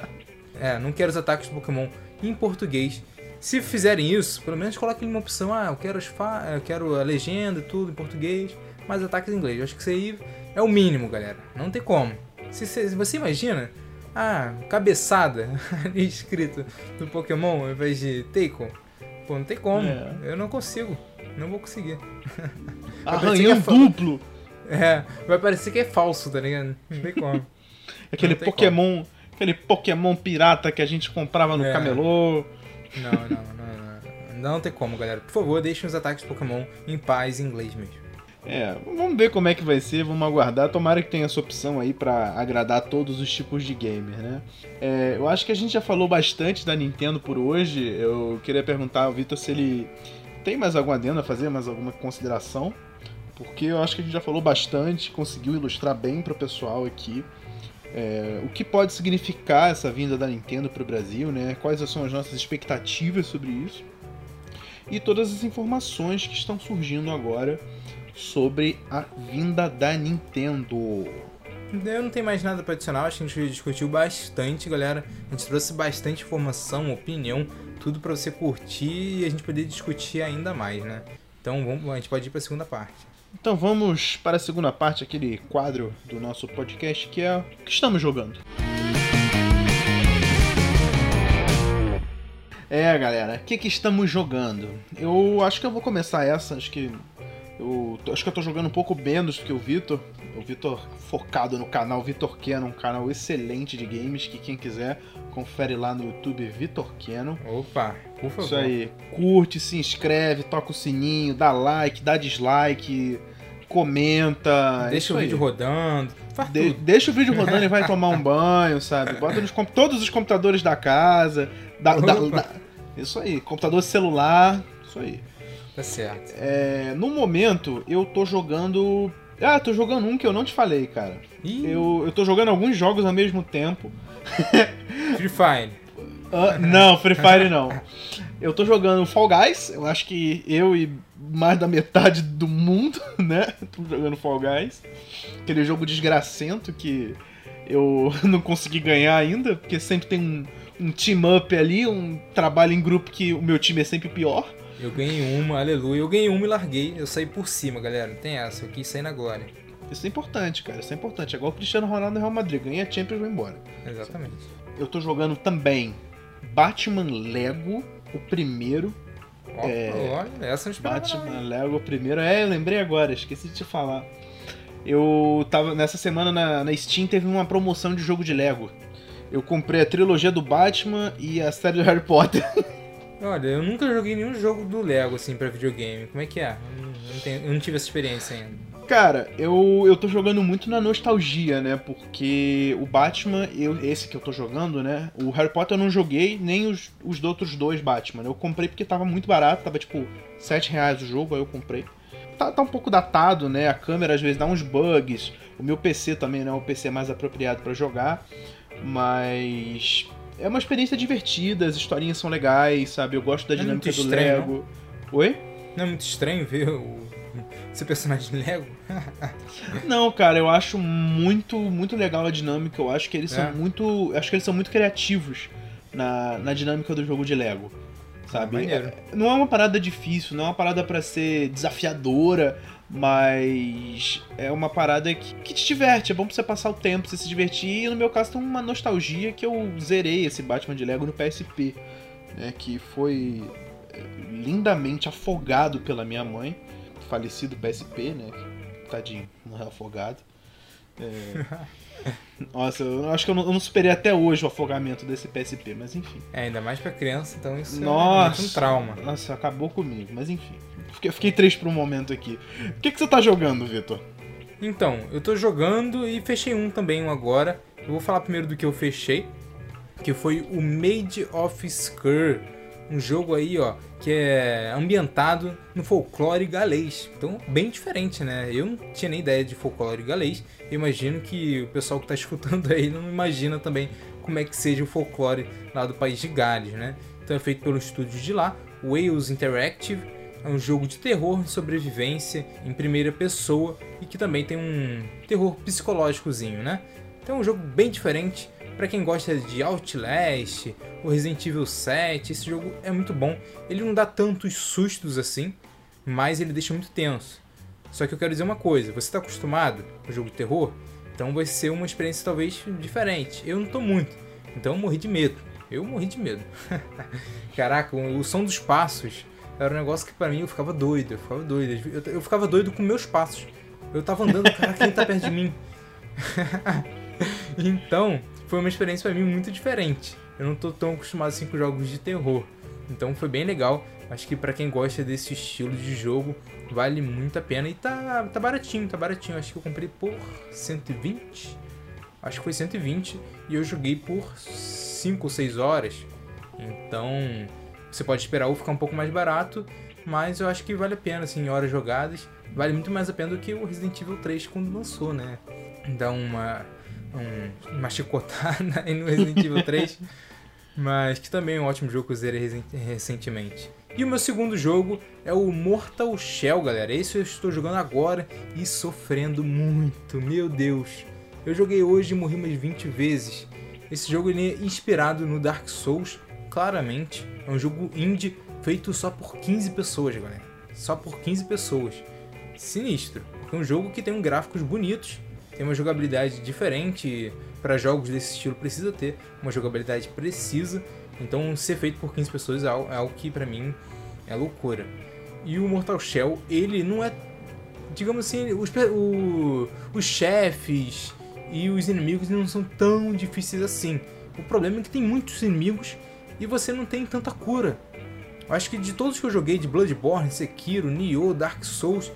É, não quero os ataques do Pokémon em português. Se fizerem isso, pelo menos coloquem uma opção, ah, eu quero, as fa eu quero a legenda e tudo em português, mas ataques em inglês. Eu acho que isso aí é o mínimo, galera. Não tem como. Se, se- se você imagina, ah, cabeçada [LAUGHS] ali escrito do Pokémon ao invés de Taiko, pô, não tem como. É. Eu não consigo. Não vou conseguir. [LAUGHS] Arranhão que é duplo. [LAUGHS] É, vai parecer que é falso, tá ligado? Não tem como. Aquele tem Pokémon. Aquele Pokémon pirata que a gente comprava no É. camelô. Não, não, não, não. Não tem como, galera. Por favor, deixem os ataques de Pokémon em paz em inglês mesmo. É, vamos ver como é que vai ser, vamos aguardar. Tomara que tenha essa opção aí pra agradar todos os tipos de gamer, né? É, eu acho que a gente já falou bastante da Nintendo por hoje. Eu queria perguntar ao Vitor se ele tem mais alguma adenda a fazer, mais alguma consideração. Porque eu acho que a gente já falou bastante, conseguiu ilustrar bem pro pessoal aqui. é, o que pode significar essa vinda da Nintendo pro Brasil, né? Quais são as nossas expectativas sobre isso. E todas as informações que estão surgindo agora sobre a vinda da Nintendo. Eu não tenho mais nada pra adicionar, acho que a gente discutiu bastante, galera. A gente trouxe bastante informação, opinião, tudo pra você curtir e a gente poder discutir ainda mais, né? Então vamos, a gente pode ir pra segunda parte. Então vamos para a segunda parte, aquele quadro do nosso podcast que é o que estamos jogando. É, galera, o que, que estamos jogando? Eu acho que eu vou começar essa, acho que eu acho que eu tô jogando um pouco menos do que o Vitor. O Vitor focado no canal Vitor Canon, um canal excelente de games que quem quiser confere lá no YouTube Vitor Canon. Opa, por favor. Isso aí. Curte, se inscreve, toca o sininho, dá like, dá dislike, comenta. é Deixa o vídeo rodando. De- deixa o vídeo [LAUGHS] rodando e vai tomar um banho, sabe? Bota nos todos os computadores da casa. da- da- da- isso aí. Computador celular. Isso aí. Tá certo. É, no momento, eu tô jogando. Ah, tô jogando um que eu não te falei, cara. Ih, Eu, eu tô jogando alguns jogos ao mesmo tempo. [LAUGHS] Free Fire. Ah, não, Free Fire não. Eu tô jogando Fall Guys, eu acho que eu e mais da metade do mundo, [LAUGHS] né? Tô jogando Fall Guys. Aquele jogo desgracento que eu [LAUGHS] não consegui ganhar ainda, porque sempre tem um, um team up ali, um trabalho em grupo que o meu time é sempre pior. Eu ganhei uma, aleluia. Eu ganhei uma e larguei. Eu saí por cima, galera. Não tem essa. Eu quis sair na glória. Isso é importante, cara, isso é importante. É igual o Cristiano Ronaldo no Real Madrid, ganha a Champions e vai embora. Exatamente. Eu tô jogando também Batman Lego, o primeiro. Ó, essa eu não esperava não, Batman? Lego primeiro. É, eu lembrei agora, esqueci de te falar. Eu tava. Nessa semana na, na Steam teve uma promoção de jogo de Lego. Eu comprei a trilogia do Batman e a série do Harry Potter. [LAUGHS] Olha, eu nunca joguei nenhum jogo do Lego, assim, pra videogame. Como é que é? Eu não- tenho- eu não tive essa experiência ainda. Cara, eu, eu tô jogando muito na nostalgia, né? Porque o Batman, eu, esse que eu tô jogando, né? O Harry Potter eu não joguei, nem os, os outros dois Batman. Eu comprei porque tava muito barato, tava tipo 7 reais o jogo, aí eu comprei. Tá, tá um pouco datado, né? A câmera às vezes dá uns bugs. O meu PC também não é o PC mais apropriado pra jogar. Mas é uma experiência divertida, as historinhas são legais, sabe? Eu gosto da Não é dinâmica do estranho, Lego. Oi? Não é muito estranho ver o, esse personagem de Lego? [LAUGHS] Não, cara, eu acho muito, muito legal a dinâmica. Eu acho que eles É. são muito. Acho que eles são muito criativos na, na dinâmica do jogo de Lego. Sabe? Maneiro. É- não é uma parada difícil, não é uma parada pra ser desafiadora, mas é uma parada que, que te diverte, é bom pra você passar o tempo, você se divertir. E no meu caso tem uma nostalgia que eu zerei esse Batman de Lego no PSP, né? Que foi é, lindamente afogado pela minha mãe, falecido PSP, né? Tadinho, morreu afogado. É... [LAUGHS] Nossa, eu acho que eu não, eu não superei até hoje o afogamento desse PSP, mas enfim. É, ainda mais pra criança, então isso é Nossa, realmente um trauma. Nossa, acabou comigo, mas enfim. Fiquei, fiquei triste por um momento aqui. O que, que você tá jogando, Vitor? Então, eu tô jogando e fechei um também um agora. Eu vou falar primeiro do que eu fechei, que foi o Made of Skur, um jogo aí, ó, que é ambientado no folclore galês. Então, bem diferente, né? Eu não tinha nem ideia de folclore galês. Eu imagino que o pessoal que tá [LAUGHS] escutando aí não imagina também como é que seja o folclore lá do país de Gales, né? Então é feito pelo estúdio de lá, Wales Interactive. É um jogo de terror e sobrevivência em primeira pessoa e que também tem um terror psicológicozinho, né? Então é um jogo bem diferente para quem gosta de Outlast, o Resident Evil 7. Esse jogo é muito bom. Ele não dá tantos sustos assim, mas ele deixa muito tenso. Só que eu quero dizer uma coisa: você está acostumado com jogo de terror? Então vai ser uma experiência talvez diferente. Eu não tô muito, então eu morri de medo. Eu morri de medo. [LAUGHS] Caraca, o som dos passos era um negócio que pra mim eu ficava doido, eu ficava doido. Eu, eu ficava doido com meus passos. Eu tava andando, cara, quem tá perto de mim? [LAUGHS] então, foi uma experiência pra mim muito diferente. Eu não tô tão acostumado assim com jogos de terror. Então foi bem legal. Acho que pra quem gosta desse estilo de jogo, vale muito a pena. E tá, tá baratinho, tá baratinho. Acho que eu comprei por 120. Acho que foi 120. E eu joguei por 5 ou 6 horas. Então, você pode esperar ou ficar um pouco mais barato. Mas eu acho que vale a pena, assim, horas jogadas. Vale muito mais a pena do que o Resident Evil 3 quando lançou, né? Dá uma, um, uma chicotada [LAUGHS] aí no Resident Evil 3. [LAUGHS] Mas que também é um ótimo jogo que eu zerei recen- recentemente. E o meu segundo jogo é o Mortal Shell, galera. Esse eu estou jogando agora e sofrendo muito, meu Deus. Eu joguei hoje e morri umas 20 vezes. Esse jogo ele é inspirado no Dark Souls, claramente. É um jogo indie feito só por 15 pessoas, galera. Só por 15 pessoas. Sinistro. É um jogo que tem um gráficos bonitos, tem uma jogabilidade diferente. Para jogos desse estilo precisa ter uma jogabilidade precisa. Então ser feito por 15 pessoas é algo, é algo que pra mim é loucura. E o Mortal Shell, ele não é digamos assim, os, o- os chefes e os inimigos não são tão difíceis assim. O problema é que tem muitos inimigos e você não tem tanta cura. Eu acho que de todos que eu joguei, de Bloodborne, Sekiro, Nioh, Dark Souls,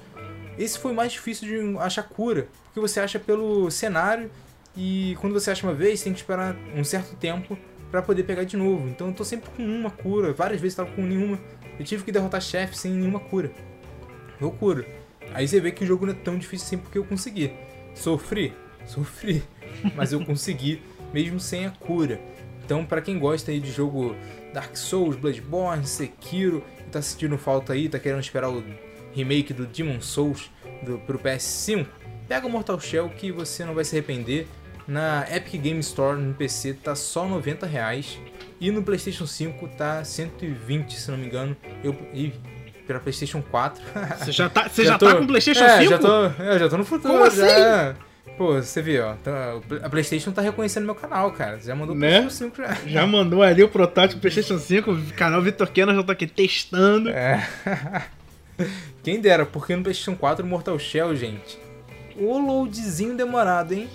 esse foi mais difícil de achar cura. Porque você acha pelo cenário e quando você acha uma vez, tem que esperar um certo tempo pra poder pegar de novo. Então eu tô sempre com uma cura, várias vezes tava com nenhuma. Eu tive que derrotar chefe sem nenhuma cura. Loucura. Aí você vê que o jogo não é tão difícil assim porque eu consegui. Sofri? [LAUGHS] Sofri. Mas eu consegui, mesmo sem a cura. Então, pra quem gosta aí de jogo Dark Souls, Bloodborne, Sekiro, e tá sentindo falta aí, tá querendo esperar o remake do Demon Souls do, pro PS5, pega o Mortal Shell que você não vai se arrepender. Na Epic Game Store no PC tá só 90 reais e no PlayStation 5 tá 120, se não me engano. Eu e para PlayStation 4. [LAUGHS] Você já tá, você Já já tô- tá com o PlayStation é, 5? Já tô, eu já tô no futuro. Como assim? já. Pô, você viu, ó. tá- a PlayStation tá reconhecendo meu canal, cara. Já mandou o Né? PlayStation 5 já. [LAUGHS] Já mandou ali o protótipo PlayStation 5, o canal Vitor Kena já tá aqui testando. É. [LAUGHS] Quem dera, porque no PlayStation 4 Mortal Shell, gente. O loadzinho demorado, hein?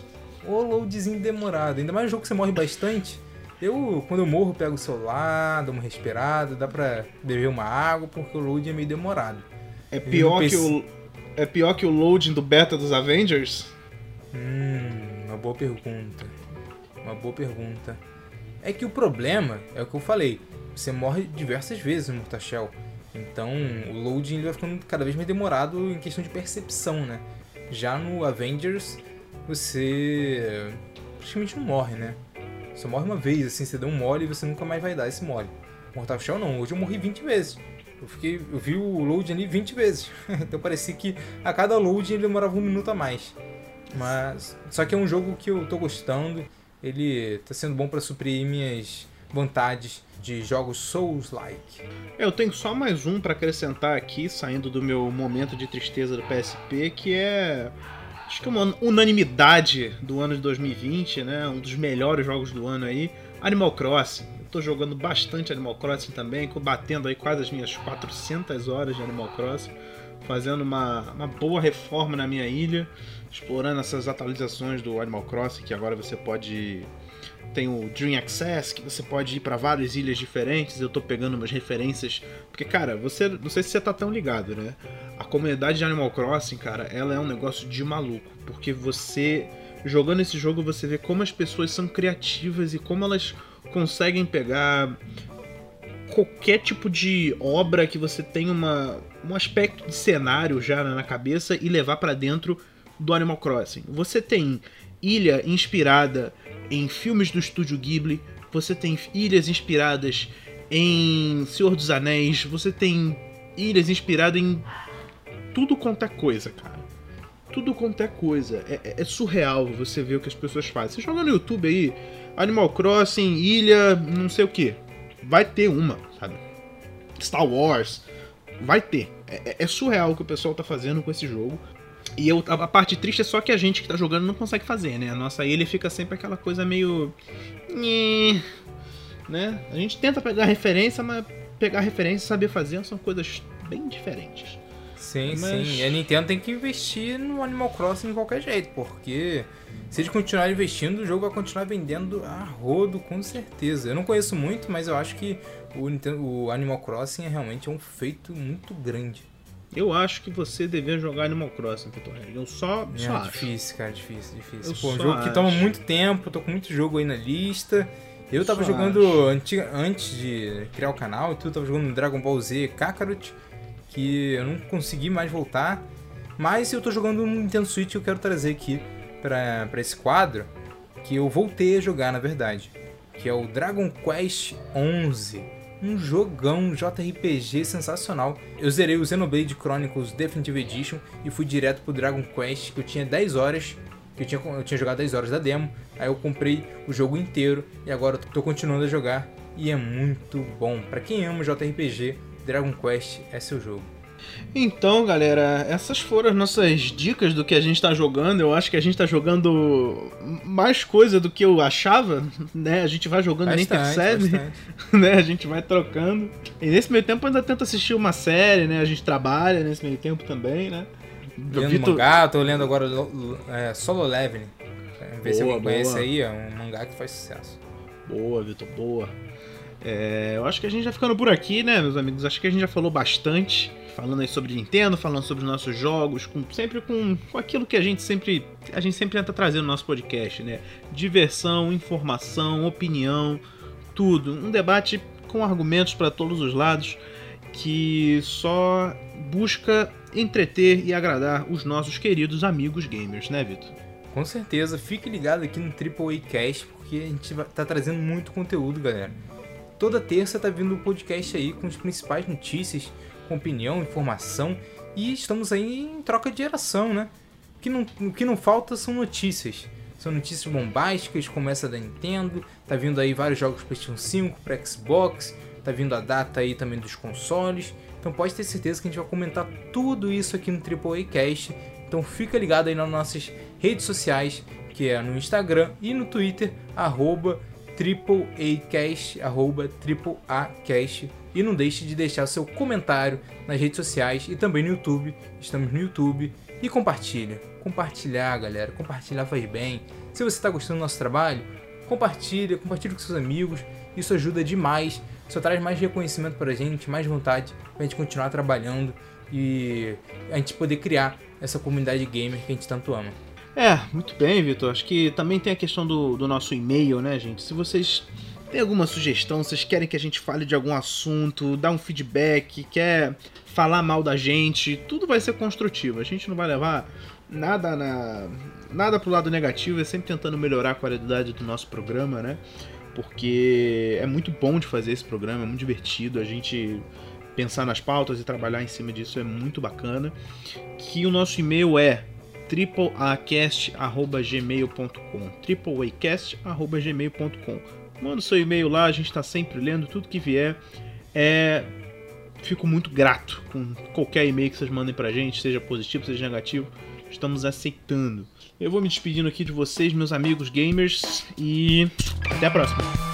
O loadzinho demorado. Ainda mais um jogo que você morre bastante. Eu, quando eu morro, pego o celular, dou uma respirada, dá pra beber uma água, porque o load é meio demorado. É pior, que o, é pior que o loading do beta dos Avengers? Hum, uma boa pergunta. Uma boa pergunta. É que o problema é o que eu falei. Você morre diversas vezes no Mortal Shell. Então o loading vai ficando cada vez mais demorado em questão de percepção, né? Já no Avengers, você praticamente não morre, né? Você morre uma vez, assim, você deu um mole e você nunca mais vai dar esse mole. Mortal Shell não, hoje eu morri 20 vezes. Eu, fiquei, eu vi o load ali 20 vezes. [LAUGHS] então parecia que a cada load ele demorava um minuto a mais. Mas. Só que é um jogo que eu tô gostando. Ele tá sendo bom para suprir minhas vontades de jogos Souls-like. Eu tenho só mais um para acrescentar aqui, saindo do meu momento de tristeza do PSP, que é acho que é uma unanimidade do ano de 2020, né? Um dos melhores jogos do ano aí, Animal Crossing. Eu tô jogando bastante Animal Crossing também, batendo aí quase as minhas 400 horas de Animal Crossing, fazendo uma, uma boa reforma na minha ilha, explorando essas atualizações do Animal Crossing, que agora você pode tem o Dream Access, que você pode ir para várias ilhas diferentes. Eu tô pegando umas referências. Porque, cara, você. Não sei se você tá tão ligado, né? A comunidade de Animal Crossing, cara, ela é um negócio de maluco. Porque você. Jogando esse jogo, você vê como as pessoas são criativas e como elas conseguem pegar qualquer tipo de obra que você tem uma, um aspecto de cenário já na cabeça e levar para dentro do Animal Crossing. Você tem ilha inspirada em filmes do estúdio Ghibli, você tem ilhas inspiradas em Senhor dos Anéis, você tem ilhas inspiradas em tudo quanto é coisa, cara. Tudo quanto é coisa. É, é, é, surreal você ver o que as pessoas fazem. Você joga no YouTube aí, Animal Crossing, ilha, não sei o que. Vai ter uma, sabe? Star Wars. Vai ter. É, é, é surreal o que o pessoal tá fazendo com esse jogo. E eu, a parte triste é só que a gente que tá jogando não consegue fazer, né? A nossa ilha fica sempre aquela coisa meio. Né? A gente tenta pegar referência, mas pegar referência e saber fazer são coisas bem diferentes. Sim, mas... sim. E a Nintendo tem que investir no Animal Crossing de qualquer jeito, porque se eles continuarem investindo, o jogo vai continuar vendendo a rodo, com certeza. Eu não conheço muito, mas eu acho que o, Nintendo, o Animal Crossing é realmente um feito muito grande. Eu acho que você deveria jogar Animal Crossing, Vitor Eu só, é, só é, acho. difícil, cara, difícil, difícil. Pô, um jogo acho. que toma muito tempo, tô com muito jogo aí na lista. Eu tava só jogando antes de criar o canal e tudo, tava jogando Dragon Ball Z Kakarot, que eu não consegui mais voltar. Mas eu tô jogando um Nintendo Switch que eu quero trazer aqui pra, pra esse quadro, que eu voltei a jogar, na verdade. Que é o Dragon Quest 11 um jogão JRPG sensacional. Eu zerei o Xenoblade Chronicles Definitive Edition e fui direto pro Dragon Quest, que eu tinha 10 horas, que eu tinha, eu tinha jogado 10 horas da demo. Aí eu comprei o jogo inteiro e agora tô continuando a jogar e é muito bom. Para quem ama JRPG, Dragon Quest é seu jogo. Então, galera, essas foram as nossas dicas do que a gente tá jogando. Eu acho que a gente tá jogando mais coisa do que eu achava, né? A gente vai jogando e nem percebe, né? A gente vai trocando. E nesse meio tempo ainda tenta assistir uma série, né? A gente trabalha nesse meio tempo também, né? Lendo Vitor... mangá, tô lendo agora é, Solo Leveling. Ver boa, se alguém conhece aí, é um mangá que faz sucesso. Boa, Vitor, boa. É, eu acho que a gente já ficando por aqui, né, meus amigos? Acho que a gente já falou bastante falando aí sobre Nintendo, falando sobre os nossos jogos, com, sempre com, com aquilo que a gente sempre a gente sempre tenta trazer no nosso podcast, né? Diversão, informação, opinião, tudo, um debate com argumentos para todos os lados que só busca entreter e agradar os nossos queridos amigos gamers, né, Vitor? Com certeza, fique ligado aqui no Triple A Cast porque a gente tá trazendo muito conteúdo, galera. Toda terça tá vindo o um podcast aí com as principais notícias, com opinião, informação e estamos aí em troca de geração, né? O que não, o que não falta são notícias. São notícias bombásticas, começa da Nintendo, tá vindo aí vários jogos para PlayStation 5, para Xbox, tá vindo a data aí também dos consoles. Então pode ter certeza que a gente vai comentar tudo isso aqui no AAA Cast. Então fica ligado aí nas nossas redes sociais, que é no Instagram e no Twitter, arroba AAAcast, arroba AAAcast. E não deixe de deixar seu comentário nas redes sociais e também no YouTube. Estamos no YouTube. E compartilha. Compartilhar, galera. Compartilhar faz bem. Se você está gostando do nosso trabalho, compartilha, compartilha com seus amigos. Isso ajuda demais. Só traz mais reconhecimento para a gente, mais vontade para a gente continuar trabalhando e a gente poder criar essa comunidade gamer que a gente tanto ama. É, muito bem, Vitor. Acho que também tem a questão do, do nosso e-mail, né, gente? Se vocês têm alguma sugestão, vocês querem que a gente fale de algum assunto, dar um feedback, quer falar mal da gente, tudo vai ser construtivo. A gente não vai levar nada na nada pro lado negativo, é sempre tentando melhorar a qualidade do nosso programa, né? Porque é muito bom de fazer esse programa, é muito divertido, a gente pensar nas pautas e trabalhar em cima disso é muito bacana. Que o nosso e-mail é tripleacast@gmail.com, tripleacast@gmail.com. Manda seu e-mail lá, a gente está sempre lendo tudo que vier. É fico muito grato com qualquer e-mail que vocês mandem pra gente, seja positivo, seja negativo. Estamos aceitando. Eu vou me despedindo aqui de vocês, meus amigos gamers, e até a próxima.